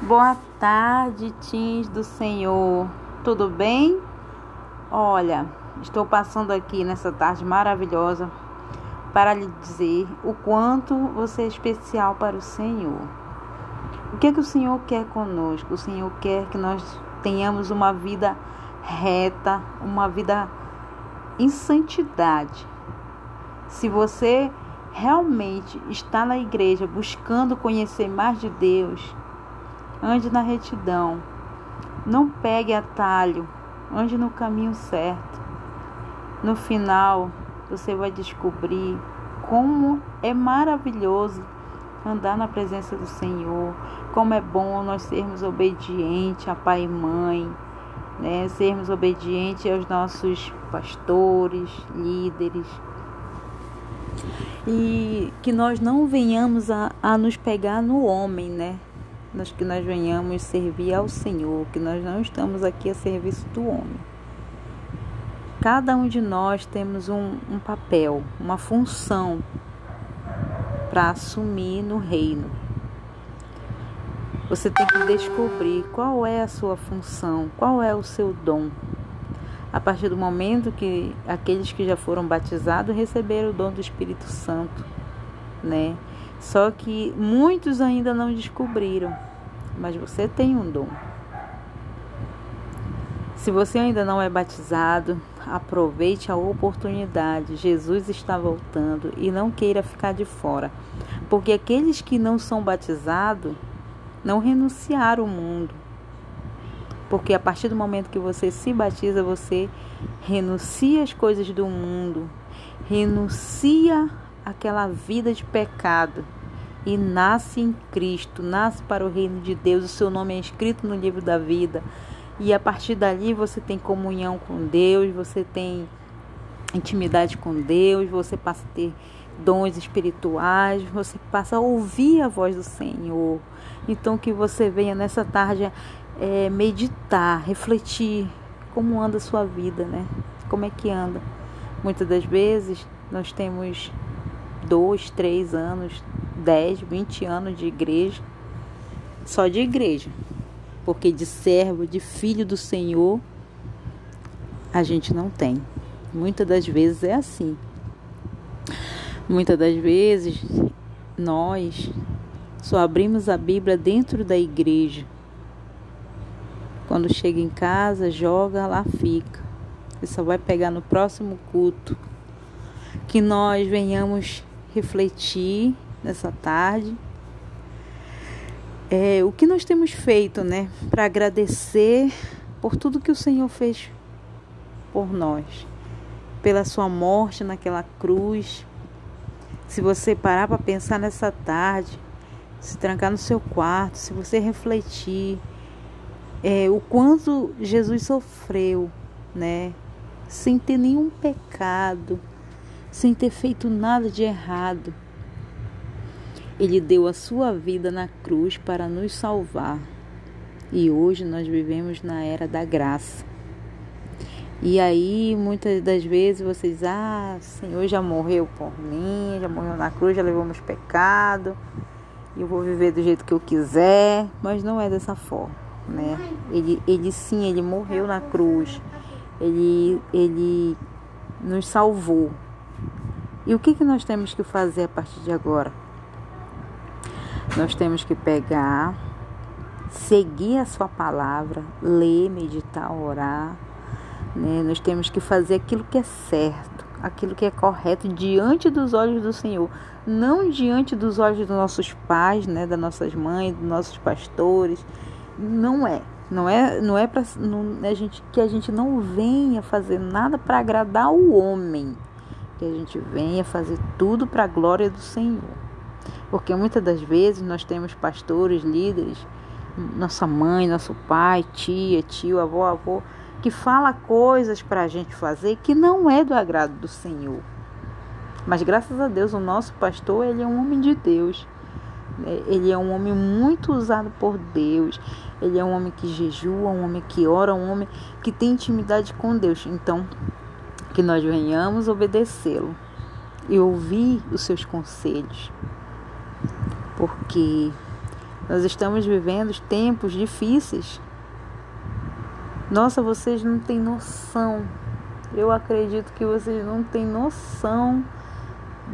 Boa tarde, teens do Senhor. Tudo bem? Olha, estou passando aqui nessa tarde maravilhosa para lhe dizer o quanto você é especial para o Senhor. O que é que o Senhor quer conosco? O Senhor quer que nós tenhamos uma vida reta, uma vida em santidade. Se você realmente está na igreja buscando conhecer mais de Deus, ande na retidão. Não pegue atalho, ande no caminho certo. No final, você vai descobrir como é maravilhoso andar na presença do Senhor, como é bom nós sermos obedientes a pai e mãe, né? sermos obedientes aos nossos pastores, líderes. E que nós não venhamos a, a nos pegar no homem, né? Nós, que nós venhamos servir ao Senhor, que nós não estamos aqui a serviço do homem. Cada um de nós temos um, um papel, uma função para assumir no reino. Você tem que descobrir qual é a sua função, qual é o seu dom. A partir do momento que aqueles que já foram batizados receberam o dom do Espírito Santo, né? Só que muitos ainda não descobriram, mas você tem um dom. Se você ainda não é batizado, aproveite a oportunidade. Jesus está voltando e não queira ficar de fora, porque aqueles que não são batizados não renunciaram ao mundo. Porque a partir do momento que você se batiza, você renuncia as coisas do mundo, renuncia aquela vida de pecado e nasce em Cristo, nasce para o reino de Deus. O seu nome é escrito no livro da vida. E a partir dali você tem comunhão com Deus, você tem intimidade com Deus, você passa a ter dons espirituais, você passa a ouvir a voz do Senhor. Então que você venha nessa tarde é, meditar, refletir como anda a sua vida, né? Como é que anda? Muitas das vezes nós temos dois, três anos, dez, vinte anos de igreja, só de igreja, porque de servo, de filho do Senhor, a gente não tem. Muitas das vezes é assim. Muitas das vezes nós só abrimos a Bíblia dentro da igreja. Quando chega em casa, joga, lá fica. E só vai pegar no próximo culto. Que nós venhamos refletir nessa tarde. É, o que nós temos feito, né, para agradecer por tudo que o Senhor fez por nós, pela sua morte naquela cruz. Se você parar para pensar nessa tarde, se trancar no seu quarto, se você refletir é, o quanto Jesus sofreu, né, sem ter nenhum pecado, sem ter feito nada de errado. Ele deu a sua vida na cruz para nos salvar. E hoje nós vivemos na era da graça. E aí, muitas das vezes vocês, ah, o Senhor já morreu por mim, já morreu na cruz, já levou meus pecados, eu vou viver do jeito que eu quiser, mas não é dessa forma, né? Ele, ele sim, ele morreu na cruz, ele, ele nos salvou. E o que, que nós temos que fazer a partir de agora? Nós temos que pegar, seguir a sua palavra, ler, meditar, orar, né? Nós temos que fazer aquilo que é certo, aquilo que é correto diante dos olhos do Senhor, não diante dos olhos dos nossos pais, né? das nossas mães, dos nossos pastores. Não é. Não é, não é para a gente que a gente não venha fazer nada para agradar o homem, que a gente venha fazer tudo para a glória do Senhor. Porque muitas das vezes nós temos pastores, líderes, nossa mãe, nosso pai, tia, tio, avô, avô, que fala coisas para a gente fazer que não é do agrado do Senhor. Mas graças a Deus o nosso pastor ele é um homem de Deus. Né? Ele é um homem muito usado por Deus. Ele é um homem que jejua, um homem que ora, um homem que tem intimidade com Deus. Então, que nós venhamos obedecê-lo e ouvir os seus conselhos. Porque Nós estamos vivendo tempos difíceis. Nossa, vocês não têm noção. Eu acredito que vocês não têm noção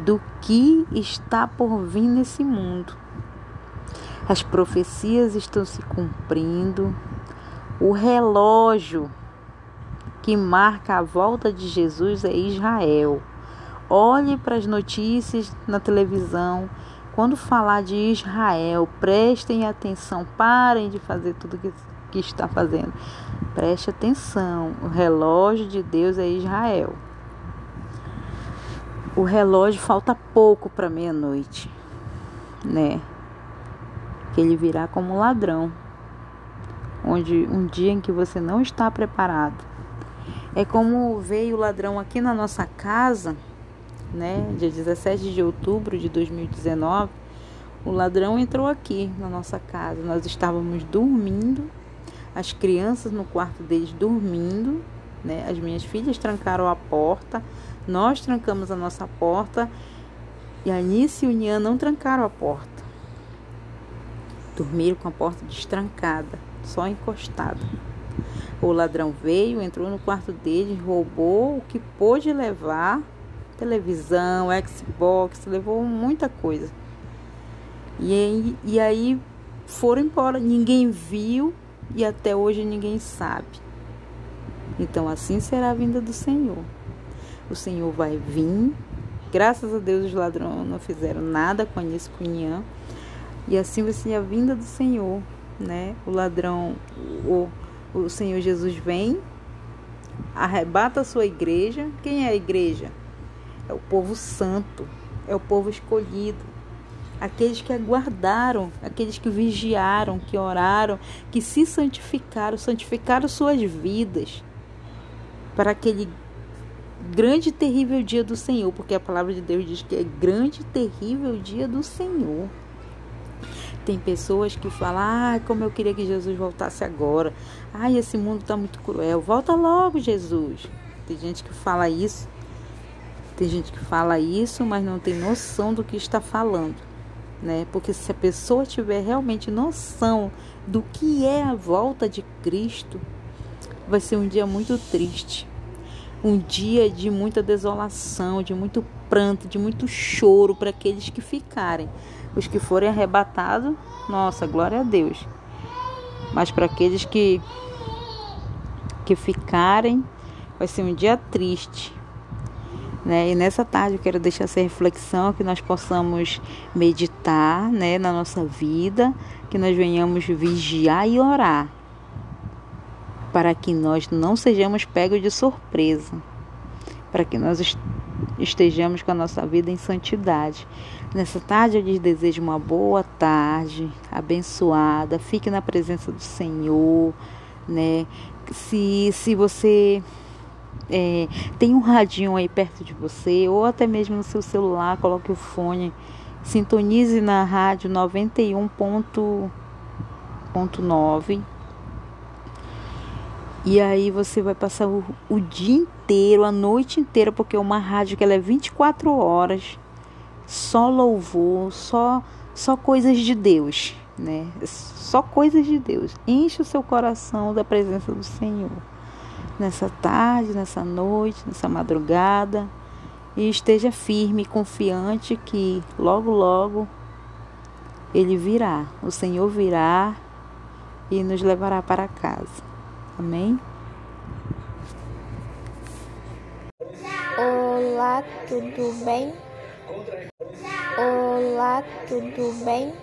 do que está por vir nesse mundo. As profecias estão se cumprindo. O relógio que marca a volta de Jesus é Israel. Olhe para as notícias na televisão. Quando falar de Israel, prestem atenção, parem de fazer tudo que, que está fazendo. Preste atenção. O relógio de Deus é Israel. O relógio falta pouco para meia-noite, né? Que ele virá como ladrão, onde um dia em que você não está preparado. É como veio o ladrão aqui na nossa casa né, dia 17 de outubro de 2019, o ladrão entrou aqui na nossa casa. Nós estávamos dormindo, as crianças no quarto deles dormindo, né? As minhas filhas trancaram a porta, nós trancamos a nossa porta e a Anice e o Nian não trancaram a porta. Dormiram com a porta destrancada, só encostada. O ladrão veio, entrou no quarto dele, roubou o que pôde levar televisão, Xbox, levou muita coisa. E, e aí foram embora, ninguém viu e até hoje ninguém sabe. Então assim será a vinda do Senhor. O Senhor vai vir. Graças a Deus os ladrões não fizeram nada com Anis Cunhã. E assim vai ser a vinda do Senhor, né? O ladrão, o, o Senhor Jesus vem, arrebata a sua igreja. Quem é a igreja? é o povo santo, é o povo escolhido, aqueles que aguardaram, aqueles que vigiaram, que oraram, que se santificaram, santificaram suas vidas para aquele grande e terrível dia do Senhor, porque a palavra de Deus diz que é grande e terrível dia do Senhor. Tem pessoas que falam, ah, como eu queria que Jesus voltasse agora. Ai, esse mundo está muito cruel. Volta logo, Jesus. Tem gente que fala isso tem gente que fala isso, mas não tem noção do que está falando, né? Porque se a pessoa tiver realmente noção do que é a volta de Cristo, vai ser um dia muito triste. Um dia de muita desolação, de muito pranto, de muito choro para aqueles que ficarem. Os que forem arrebatados, nossa, glória a Deus. Mas para aqueles que que ficarem, vai ser um dia triste, né? E nessa tarde eu quero deixar essa reflexão que nós possamos meditar né, na nossa vida, que nós venhamos vigiar e orar, para que nós não sejamos pegos de surpresa, para que nós estejamos com a nossa vida em santidade. Nessa tarde eu lhes desejo uma boa tarde, abençoada, fique na presença do Senhor, né? Se, se você é, tem um radinho aí perto de você, ou até mesmo no seu celular, coloque o fone, sintonize na rádio 91.9 e aí você vai passar o, o, dia inteiro, a noite inteira, porque é uma rádio que ela é 24 horas, só louvor, só só coisas de Deus, né? Só coisas de Deus. Enche o seu coração da presença do Senhor nessa tarde, nessa noite, nessa madrugada e esteja firme e confiante que logo, logo Ele virá, o Senhor virá e nos levará para casa. Amém? Olá, tudo bem? Olá, tudo bem?